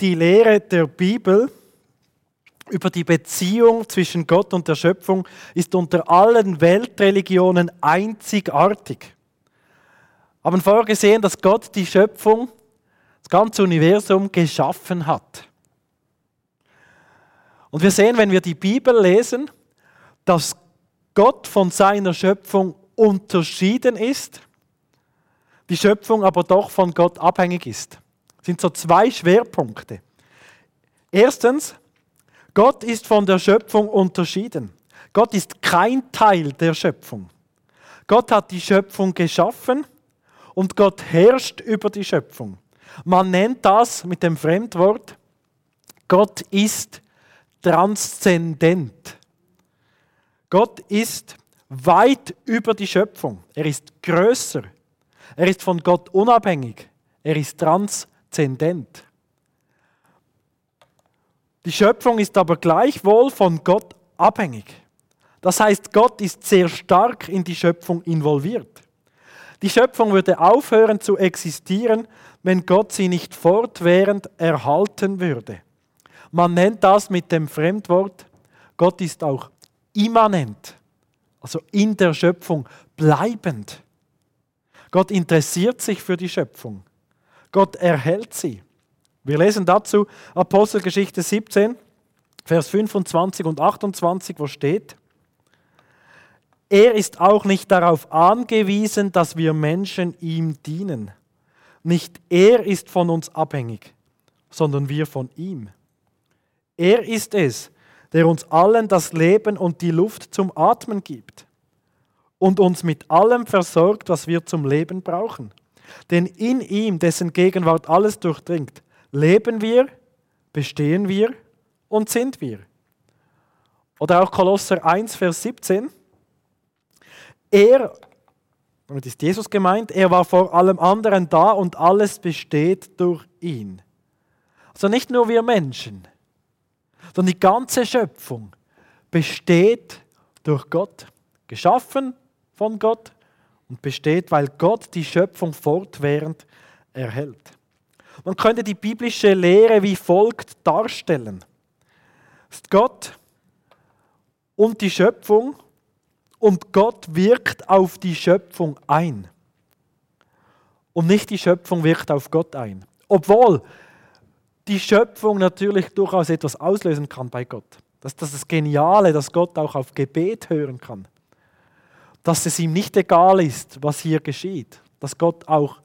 Die Lehre der Bibel über die Beziehung zwischen Gott und der Schöpfung ist unter allen Weltreligionen einzigartig. Wir haben vorher gesehen, dass Gott die Schöpfung, das ganze Universum geschaffen hat. Und wir sehen, wenn wir die Bibel lesen, dass Gott von seiner Schöpfung unterschieden ist, die Schöpfung aber doch von Gott abhängig ist. Sind so zwei Schwerpunkte. Erstens, Gott ist von der Schöpfung unterschieden. Gott ist kein Teil der Schöpfung. Gott hat die Schöpfung geschaffen und Gott herrscht über die Schöpfung. Man nennt das mit dem Fremdwort, Gott ist transzendent. Gott ist weit über die Schöpfung. Er ist größer. Er ist von Gott unabhängig. Er ist transzendent. Die Schöpfung ist aber gleichwohl von Gott abhängig. Das heißt, Gott ist sehr stark in die Schöpfung involviert. Die Schöpfung würde aufhören zu existieren, wenn Gott sie nicht fortwährend erhalten würde. Man nennt das mit dem Fremdwort, Gott ist auch immanent, also in der Schöpfung bleibend. Gott interessiert sich für die Schöpfung. Gott erhält sie. Wir lesen dazu Apostelgeschichte 17, Vers 25 und 28, wo steht, er ist auch nicht darauf angewiesen, dass wir Menschen ihm dienen. Nicht er ist von uns abhängig, sondern wir von ihm. Er ist es, der uns allen das Leben und die Luft zum Atmen gibt und uns mit allem versorgt, was wir zum Leben brauchen. Denn in ihm, dessen Gegenwart alles durchdringt, leben wir, bestehen wir und sind wir. Oder auch Kolosser 1, Vers 17. Er, damit ist Jesus gemeint, er war vor allem anderen da und alles besteht durch ihn. Also nicht nur wir Menschen, sondern die ganze Schöpfung besteht durch Gott, geschaffen von Gott und besteht, weil Gott die Schöpfung fortwährend erhält. Man könnte die biblische Lehre wie folgt darstellen. Gott und die Schöpfung und Gott wirkt auf die Schöpfung ein. Und nicht die Schöpfung wirkt auf Gott ein. Obwohl die Schöpfung natürlich durchaus etwas auslösen kann bei Gott. Das ist das Geniale, dass Gott auch auf Gebet hören kann. Dass es ihm nicht egal ist, was hier geschieht. Dass Gott auch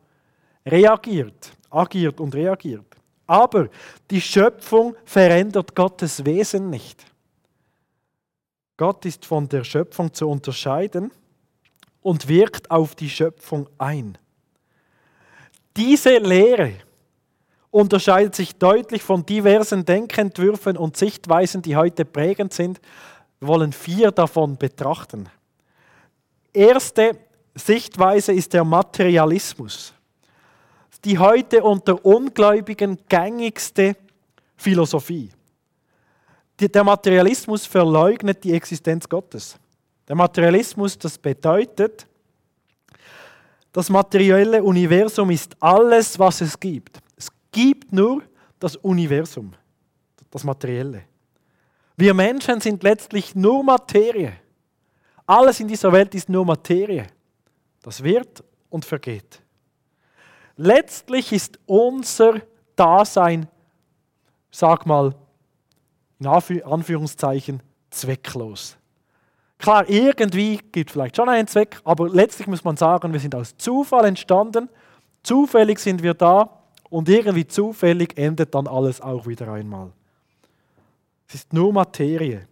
reagiert agiert und reagiert. Aber die Schöpfung verändert Gottes Wesen nicht. Gott ist von der Schöpfung zu unterscheiden und wirkt auf die Schöpfung ein. Diese Lehre unterscheidet sich deutlich von diversen Denkentwürfen und Sichtweisen, die heute prägend sind. Wir wollen vier davon betrachten. Erste Sichtweise ist der Materialismus die heute unter Ungläubigen gängigste Philosophie. Der Materialismus verleugnet die Existenz Gottes. Der Materialismus, das bedeutet, das materielle Universum ist alles, was es gibt. Es gibt nur das Universum, das Materielle. Wir Menschen sind letztlich nur Materie. Alles in dieser Welt ist nur Materie. Das wird und vergeht. Letztlich ist unser Dasein, sag mal, in Anführungszeichen, zwecklos. Klar, irgendwie gibt es vielleicht schon einen Zweck, aber letztlich muss man sagen, wir sind aus Zufall entstanden, zufällig sind wir da und irgendwie zufällig endet dann alles auch wieder einmal. Es ist nur Materie,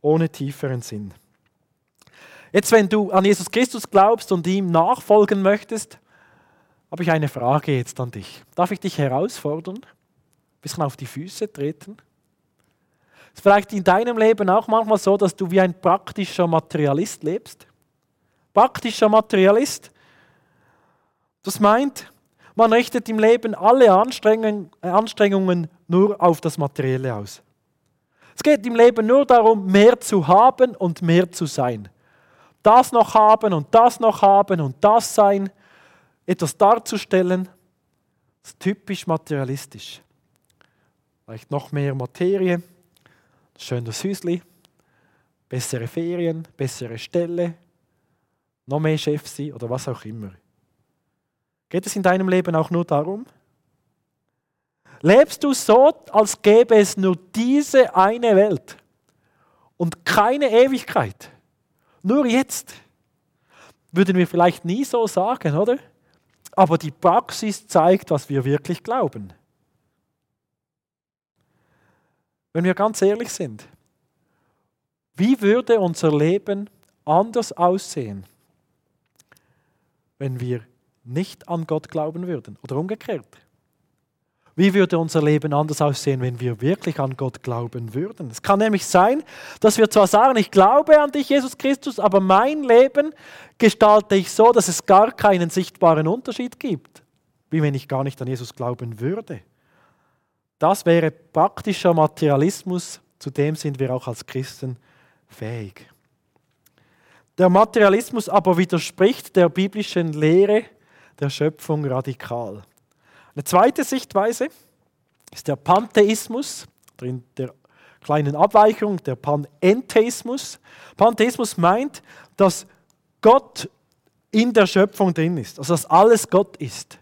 ohne tieferen Sinn. Jetzt, wenn du an Jesus Christus glaubst und ihm nachfolgen möchtest, habe ich eine Frage jetzt an dich. Darf ich dich herausfordern? Ein bisschen auf die Füße treten? Ist vielleicht in deinem Leben auch manchmal so, dass du wie ein praktischer Materialist lebst? Praktischer Materialist? Das meint, man richtet im Leben alle Anstrengungen nur auf das Materielle aus. Es geht im Leben nur darum, mehr zu haben und mehr zu sein. Das noch haben und das noch haben und das sein etwas darzustellen, ist typisch materialistisch. vielleicht noch mehr Materie, schönes Hüsli, bessere Ferien, bessere Stelle, noch mehr Chef sein oder was auch immer. Geht es in deinem Leben auch nur darum? Lebst du so, als gäbe es nur diese eine Welt und keine Ewigkeit? Nur jetzt? Würden wir vielleicht nie so sagen, oder? Aber die Praxis zeigt, was wir wirklich glauben. Wenn wir ganz ehrlich sind, wie würde unser Leben anders aussehen, wenn wir nicht an Gott glauben würden? Oder umgekehrt. Wie würde unser Leben anders aussehen, wenn wir wirklich an Gott glauben würden? Es kann nämlich sein, dass wir zwar sagen, ich glaube an dich, Jesus Christus, aber mein Leben gestalte ich so, dass es gar keinen sichtbaren Unterschied gibt, wie wenn ich gar nicht an Jesus glauben würde. Das wäre praktischer Materialismus, zu dem sind wir auch als Christen fähig. Der Materialismus aber widerspricht der biblischen Lehre der Schöpfung radikal. Eine zweite Sichtweise ist der Pantheismus, in der kleinen Abweichung der Panentheismus. Pantheismus meint, dass Gott in der Schöpfung drin ist, also dass alles Gott ist.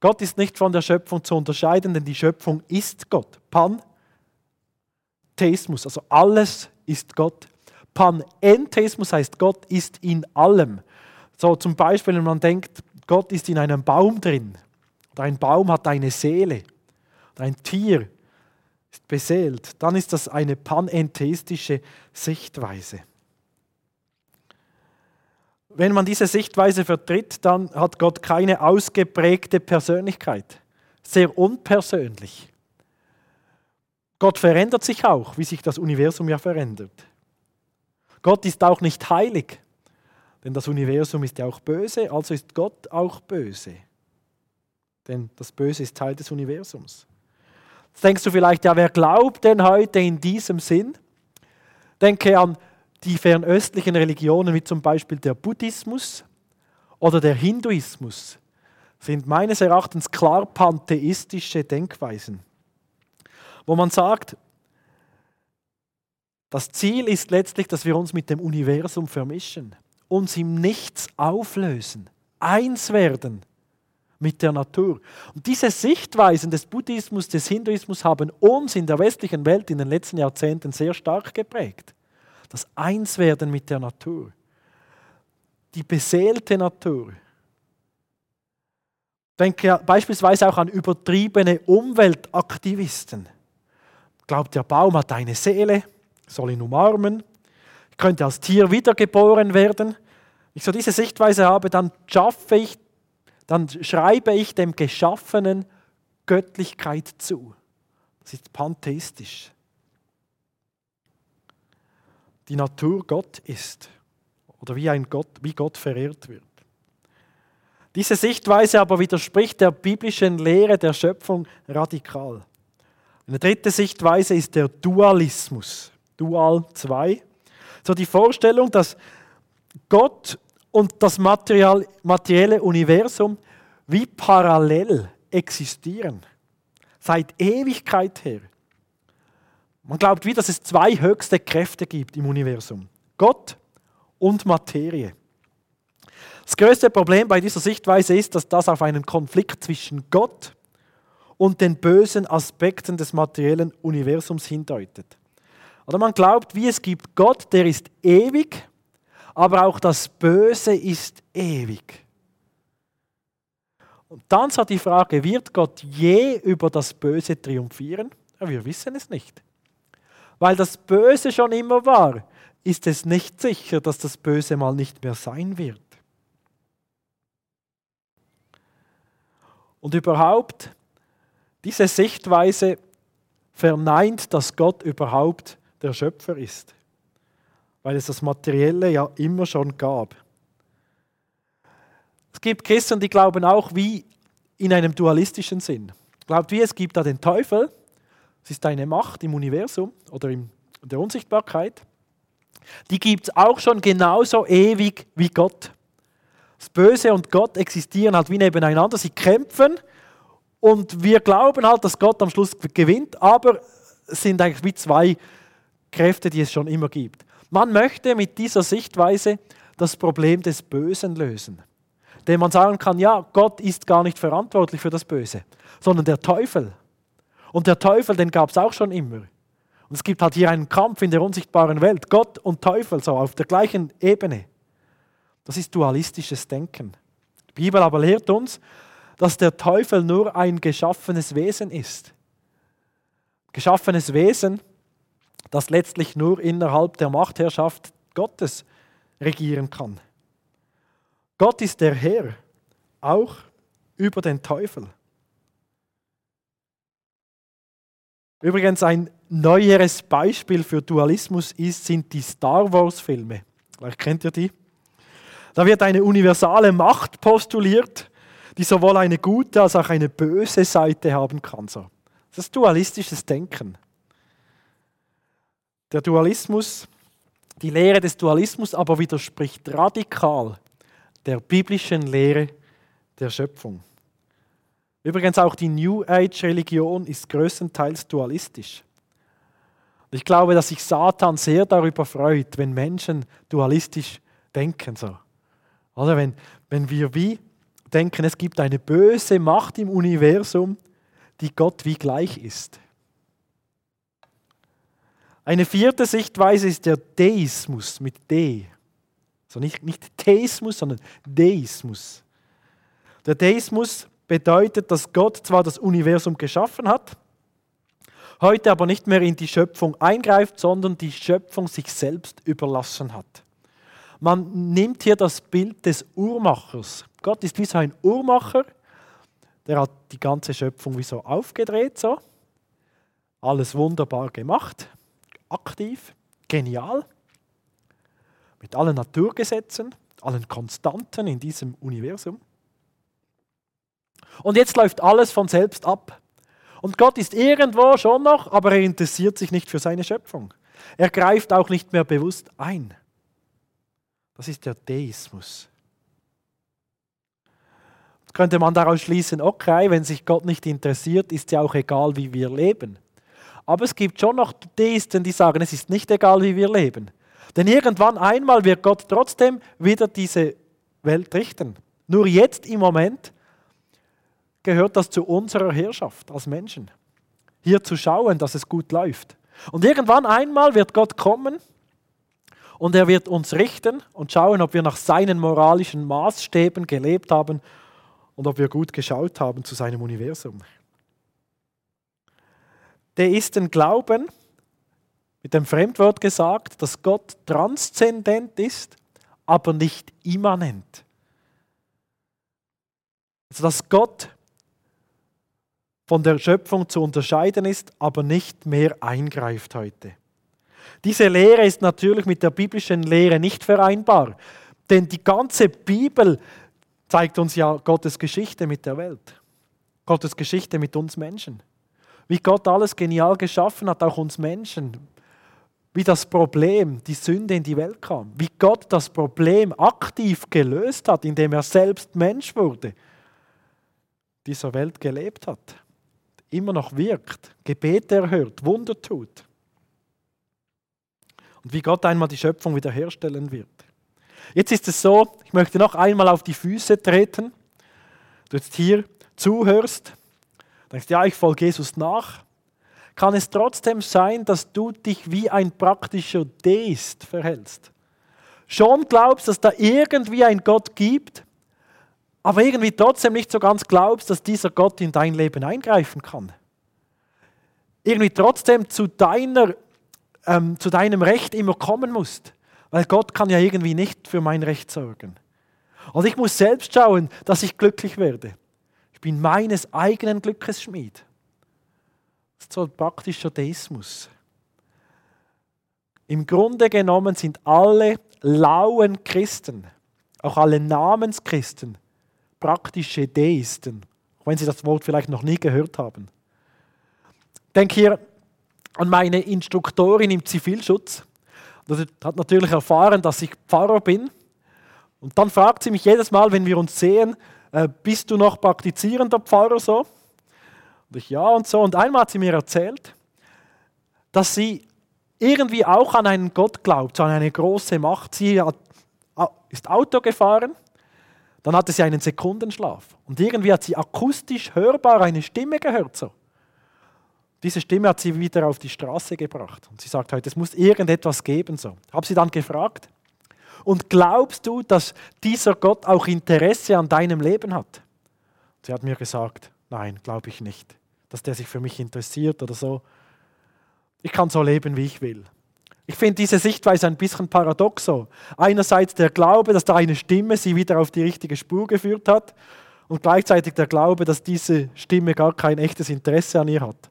Gott ist nicht von der Schöpfung zu unterscheiden, denn die Schöpfung ist Gott. Pantheismus, also alles ist Gott. Panentheismus heißt, Gott ist in allem. So zum Beispiel, wenn man denkt, Gott ist in einem Baum drin, Dein Baum hat eine Seele. Dein Tier ist beseelt. Dann ist das eine panentheistische Sichtweise. Wenn man diese Sichtweise vertritt, dann hat Gott keine ausgeprägte Persönlichkeit. Sehr unpersönlich. Gott verändert sich auch, wie sich das Universum ja verändert. Gott ist auch nicht heilig, denn das Universum ist ja auch böse, also ist Gott auch böse denn das Böse ist Teil des Universums. Jetzt denkst du vielleicht, ja, wer glaubt denn heute in diesem Sinn? Denke an die fernöstlichen Religionen, wie zum Beispiel der Buddhismus oder der Hinduismus, sind meines Erachtens klar pantheistische Denkweisen, wo man sagt, das Ziel ist letztlich, dass wir uns mit dem Universum vermischen, uns im Nichts auflösen, eins werden mit der Natur. Und diese Sichtweisen des Buddhismus, des Hinduismus haben uns in der westlichen Welt in den letzten Jahrzehnten sehr stark geprägt. Das Einswerden mit der Natur. Die beseelte Natur. Denke beispielsweise auch an übertriebene Umweltaktivisten. Glaubt, der Baum hat eine Seele, soll ihn umarmen, könnte als Tier wiedergeboren werden. Wenn ich so diese Sichtweise habe, dann schaffe ich dann schreibe ich dem Geschaffenen Göttlichkeit zu. Das ist pantheistisch. Die Natur Gott ist oder wie, ein Gott, wie Gott verehrt wird. Diese Sichtweise aber widerspricht der biblischen Lehre der Schöpfung radikal. Eine dritte Sichtweise ist der Dualismus. Dual 2. So die Vorstellung, dass Gott und das Material, materielle Universum wie parallel existieren. Seit Ewigkeit her. Man glaubt wie, dass es zwei höchste Kräfte gibt im Universum. Gott und Materie. Das größte Problem bei dieser Sichtweise ist, dass das auf einen Konflikt zwischen Gott und den bösen Aspekten des materiellen Universums hindeutet. Oder man glaubt, wie es gibt Gott, der ist ewig aber auch das Böse ist ewig. Und dann so die Frage, wird Gott je über das Böse triumphieren? Ja, wir wissen es nicht. Weil das Böse schon immer war, ist es nicht sicher, dass das Böse mal nicht mehr sein wird. Und überhaupt, diese Sichtweise verneint, dass Gott überhaupt der Schöpfer ist weil es das Materielle ja immer schon gab. Es gibt Christen, die glauben auch wie in einem dualistischen Sinn. Glaubt wie, es gibt da den Teufel, es ist eine Macht im Universum oder in der Unsichtbarkeit. Die gibt es auch schon genauso ewig wie Gott. Das Böse und Gott existieren halt wie nebeneinander. Sie kämpfen Und wir glauben halt, dass Gott am Schluss gewinnt, aber es sind eigentlich wie zwei Kräfte, die es schon immer gibt. Man möchte mit dieser Sichtweise das Problem des Bösen lösen. Denn man sagen kann, ja, Gott ist gar nicht verantwortlich für das Böse, sondern der Teufel. Und der Teufel, den gab es auch schon immer. Und es gibt halt hier einen Kampf in der unsichtbaren Welt. Gott und Teufel so auf der gleichen Ebene. Das ist dualistisches Denken. Die Bibel aber lehrt uns, dass der Teufel nur ein geschaffenes Wesen ist. Geschaffenes Wesen, das letztlich nur innerhalb der Machtherrschaft Gottes regieren kann. Gott ist der Herr, auch über den Teufel. Übrigens ein neueres Beispiel für Dualismus ist, sind die Star Wars-Filme. Vielleicht kennt ihr die. Da wird eine universale Macht postuliert, die sowohl eine gute als auch eine böse Seite haben kann. Das ist dualistisches Denken. Der Dualismus, die Lehre des Dualismus aber widerspricht radikal der biblischen Lehre der Schöpfung. Übrigens auch die New Age-Religion ist größtenteils dualistisch. Ich glaube, dass sich Satan sehr darüber freut, wenn Menschen dualistisch denken. So. Oder wenn, wenn wir wie denken, es gibt eine böse Macht im Universum, die Gott wie gleich ist. Eine vierte Sichtweise ist der Deismus mit D. Also nicht, nicht Theismus, sondern Deismus. Der Deismus bedeutet, dass Gott zwar das Universum geschaffen hat, heute aber nicht mehr in die Schöpfung eingreift, sondern die Schöpfung sich selbst überlassen hat. Man nimmt hier das Bild des Uhrmachers. Gott ist wie so ein Uhrmacher, der hat die ganze Schöpfung wie so aufgedreht, so. Alles wunderbar gemacht, aktiv, genial, mit allen Naturgesetzen, allen Konstanten in diesem Universum. Und jetzt läuft alles von selbst ab. Und Gott ist irgendwo schon noch, aber er interessiert sich nicht für seine Schöpfung. Er greift auch nicht mehr bewusst ein. Das ist der Deismus. Könnte man daraus schließen, okay, wenn sich Gott nicht interessiert, ist ja auch egal, wie wir leben. Aber es gibt schon noch Deisten, die sagen, es ist nicht egal, wie wir leben. Denn irgendwann einmal wird Gott trotzdem wieder diese Welt richten. Nur jetzt im Moment gehört das zu unserer Herrschaft als Menschen. Hier zu schauen, dass es gut läuft. Und irgendwann einmal wird Gott kommen und er wird uns richten und schauen, ob wir nach seinen moralischen Maßstäben gelebt haben und ob wir gut geschaut haben zu seinem Universum. Deisten glauben, mit dem Fremdwort gesagt, dass Gott transzendent ist, aber nicht immanent. Also dass Gott von der Schöpfung zu unterscheiden ist, aber nicht mehr eingreift heute. Diese Lehre ist natürlich mit der biblischen Lehre nicht vereinbar, denn die ganze Bibel zeigt uns ja Gottes Geschichte mit der Welt, Gottes Geschichte mit uns Menschen. Wie Gott alles genial geschaffen hat, auch uns Menschen. Wie das Problem, die Sünde in die Welt kam. Wie Gott das Problem aktiv gelöst hat, indem er selbst Mensch wurde, dieser Welt gelebt hat, immer noch wirkt, Gebete erhört, Wunder tut und wie Gott einmal die Schöpfung wiederherstellen wird. Jetzt ist es so, ich möchte noch einmal auf die Füße treten. Du jetzt hier zuhörst, denkst, ja, ich folge Jesus nach. Kann es trotzdem sein, dass du dich wie ein praktischer Deist verhältst? Schon glaubst, dass da irgendwie ein Gott gibt, aber irgendwie trotzdem nicht so ganz glaubst, dass dieser Gott in dein Leben eingreifen kann. Irgendwie trotzdem zu deiner ähm, zu deinem Recht immer kommen musst. Weil Gott kann ja irgendwie nicht für mein Recht sorgen. Und ich muss selbst schauen, dass ich glücklich werde. Ich bin meines eigenen Glückes Schmied. Das ist so ein praktischer Deismus. Im Grunde genommen sind alle lauen Christen, auch alle Namenschristen, praktische Deisten, auch wenn sie das Wort vielleicht noch nie gehört haben. Ich denke hier an meine Instruktorin im Zivilschutz. Das hat natürlich erfahren, dass ich Pfarrer bin. Und dann fragt sie mich jedes Mal, wenn wir uns sehen, äh, bist du noch praktizierender Pfarrer so? Und ich, ja und so. Und einmal hat sie mir erzählt, dass sie irgendwie auch an einen Gott glaubt, an eine große Macht. Sie hat, ist Auto gefahren, dann hatte sie einen Sekundenschlaf. Und irgendwie hat sie akustisch hörbar eine Stimme gehört. So. Diese Stimme hat sie wieder auf die Straße gebracht. Und sie sagt heute, es muss irgendetwas geben. So. Habe sie dann gefragt, und glaubst du, dass dieser Gott auch Interesse an deinem Leben hat? Sie hat mir gesagt, nein, glaube ich nicht, dass der sich für mich interessiert oder so. Ich kann so leben, wie ich will. Ich finde diese Sichtweise ein bisschen paradox so. Einerseits der Glaube, dass da eine Stimme sie wieder auf die richtige Spur geführt hat und gleichzeitig der Glaube, dass diese Stimme gar kein echtes Interesse an ihr hat.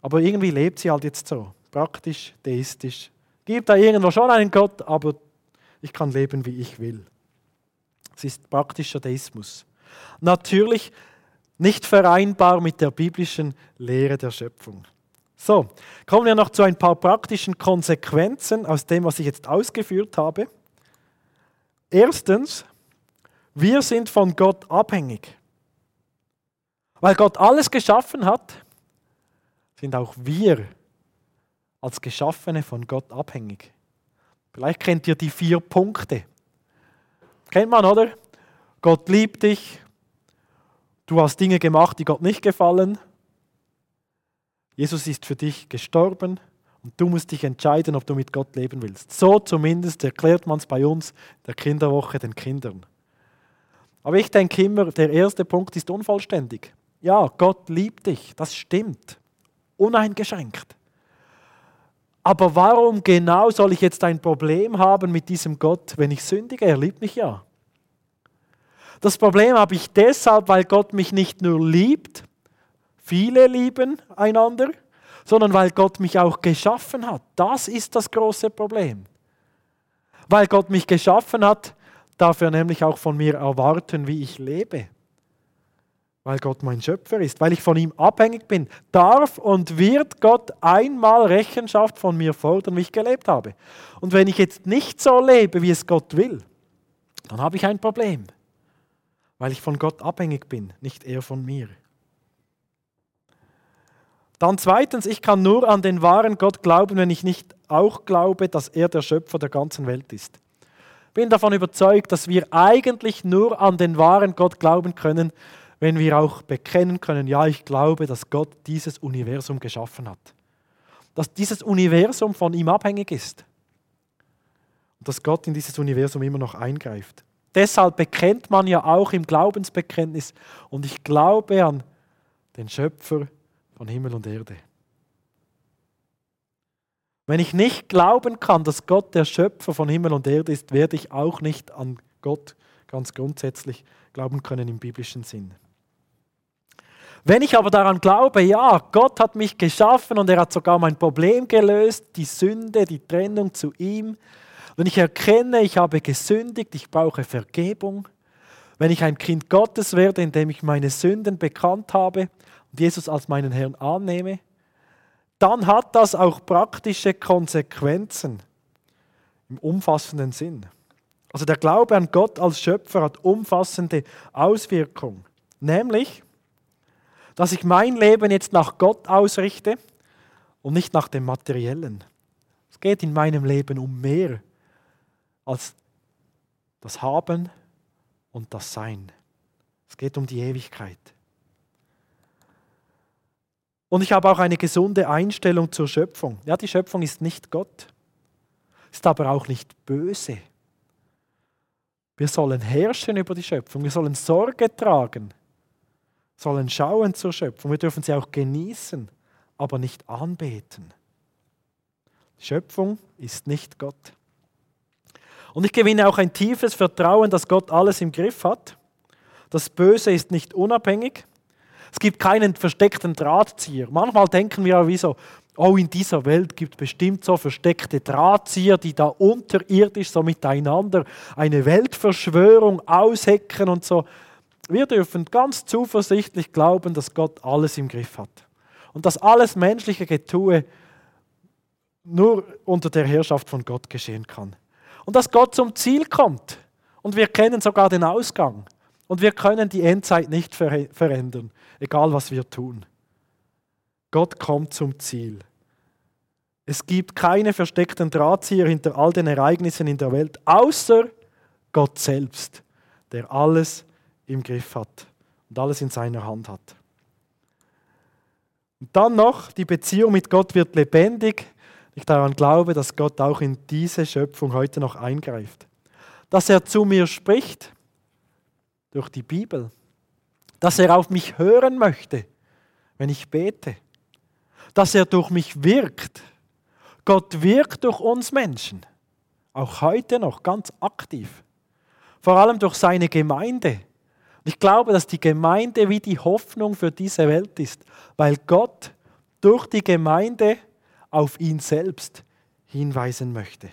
Aber irgendwie lebt sie halt jetzt so, praktisch, deistisch. Gibt da irgendwo schon einen Gott, aber ich kann leben, wie ich will. Es ist praktischer Deismus. Natürlich nicht vereinbar mit der biblischen Lehre der Schöpfung. So, kommen wir noch zu ein paar praktischen Konsequenzen aus dem, was ich jetzt ausgeführt habe. Erstens, wir sind von Gott abhängig. Weil Gott alles geschaffen hat, sind auch wir als Geschaffene von Gott abhängig. Vielleicht kennt ihr die vier Punkte. Kennt man, oder? Gott liebt dich. Du hast Dinge gemacht, die Gott nicht gefallen. Jesus ist für dich gestorben und du musst dich entscheiden, ob du mit Gott leben willst. So zumindest erklärt man es bei uns der Kinderwoche den Kindern. Aber ich denke immer, der erste Punkt ist unvollständig. Ja, Gott liebt dich, das stimmt. Uneingeschränkt. Aber warum genau soll ich jetzt ein Problem haben mit diesem Gott, wenn ich sündige? Er liebt mich ja. Das Problem habe ich deshalb, weil Gott mich nicht nur liebt, viele lieben einander, sondern weil Gott mich auch geschaffen hat. Das ist das große Problem. Weil Gott mich geschaffen hat, darf er nämlich auch von mir erwarten, wie ich lebe weil Gott mein Schöpfer ist, weil ich von ihm abhängig bin, darf und wird Gott einmal Rechenschaft von mir fordern, wie ich gelebt habe. Und wenn ich jetzt nicht so lebe, wie es Gott will, dann habe ich ein Problem, weil ich von Gott abhängig bin, nicht er von mir. Dann zweitens, ich kann nur an den wahren Gott glauben, wenn ich nicht auch glaube, dass er der Schöpfer der ganzen Welt ist. Bin davon überzeugt, dass wir eigentlich nur an den wahren Gott glauben können, wenn wir auch bekennen können, ja, ich glaube, dass Gott dieses Universum geschaffen hat. Dass dieses Universum von ihm abhängig ist. Und dass Gott in dieses Universum immer noch eingreift. Deshalb bekennt man ja auch im Glaubensbekenntnis, und ich glaube an den Schöpfer von Himmel und Erde. Wenn ich nicht glauben kann, dass Gott der Schöpfer von Himmel und Erde ist, werde ich auch nicht an Gott ganz grundsätzlich glauben können im biblischen Sinn. Wenn ich aber daran glaube, ja, Gott hat mich geschaffen und er hat sogar mein Problem gelöst, die Sünde, die Trennung zu ihm, wenn ich erkenne, ich habe gesündigt, ich brauche Vergebung, wenn ich ein Kind Gottes werde, indem ich meine Sünden bekannt habe und Jesus als meinen Herrn annehme, dann hat das auch praktische Konsequenzen im umfassenden Sinn. Also der Glaube an Gott als Schöpfer hat umfassende Auswirkungen, nämlich dass ich mein Leben jetzt nach Gott ausrichte und nicht nach dem Materiellen. Es geht in meinem Leben um mehr als das Haben und das Sein. Es geht um die Ewigkeit. Und ich habe auch eine gesunde Einstellung zur Schöpfung. Ja, die Schöpfung ist nicht Gott, ist aber auch nicht böse. Wir sollen herrschen über die Schöpfung, wir sollen Sorge tragen sollen schauen zur Schöpfung. Wir dürfen sie auch genießen, aber nicht anbeten. Schöpfung ist nicht Gott. Und ich gewinne auch ein tiefes Vertrauen, dass Gott alles im Griff hat. Das Böse ist nicht unabhängig. Es gibt keinen versteckten Drahtzieher. Manchmal denken wir auch wie so, oh, in dieser Welt gibt es bestimmt so versteckte Drahtzieher, die da unterirdisch so miteinander eine Weltverschwörung aushecken und so. Wir dürfen ganz zuversichtlich glauben, dass Gott alles im Griff hat. Und dass alles menschliche Getue nur unter der Herrschaft von Gott geschehen kann. Und dass Gott zum Ziel kommt. Und wir kennen sogar den Ausgang. Und wir können die Endzeit nicht verändern, egal was wir tun. Gott kommt zum Ziel. Es gibt keine versteckten Drahtzieher hinter all den Ereignissen in der Welt, außer Gott selbst, der alles im Griff hat und alles in seiner Hand hat. Und dann noch, die Beziehung mit Gott wird lebendig. Ich daran glaube, dass Gott auch in diese Schöpfung heute noch eingreift. Dass er zu mir spricht durch die Bibel. Dass er auf mich hören möchte, wenn ich bete. Dass er durch mich wirkt. Gott wirkt durch uns Menschen. Auch heute noch ganz aktiv. Vor allem durch seine Gemeinde. Ich glaube, dass die Gemeinde wie die Hoffnung für diese Welt ist, weil Gott durch die Gemeinde auf ihn selbst hinweisen möchte.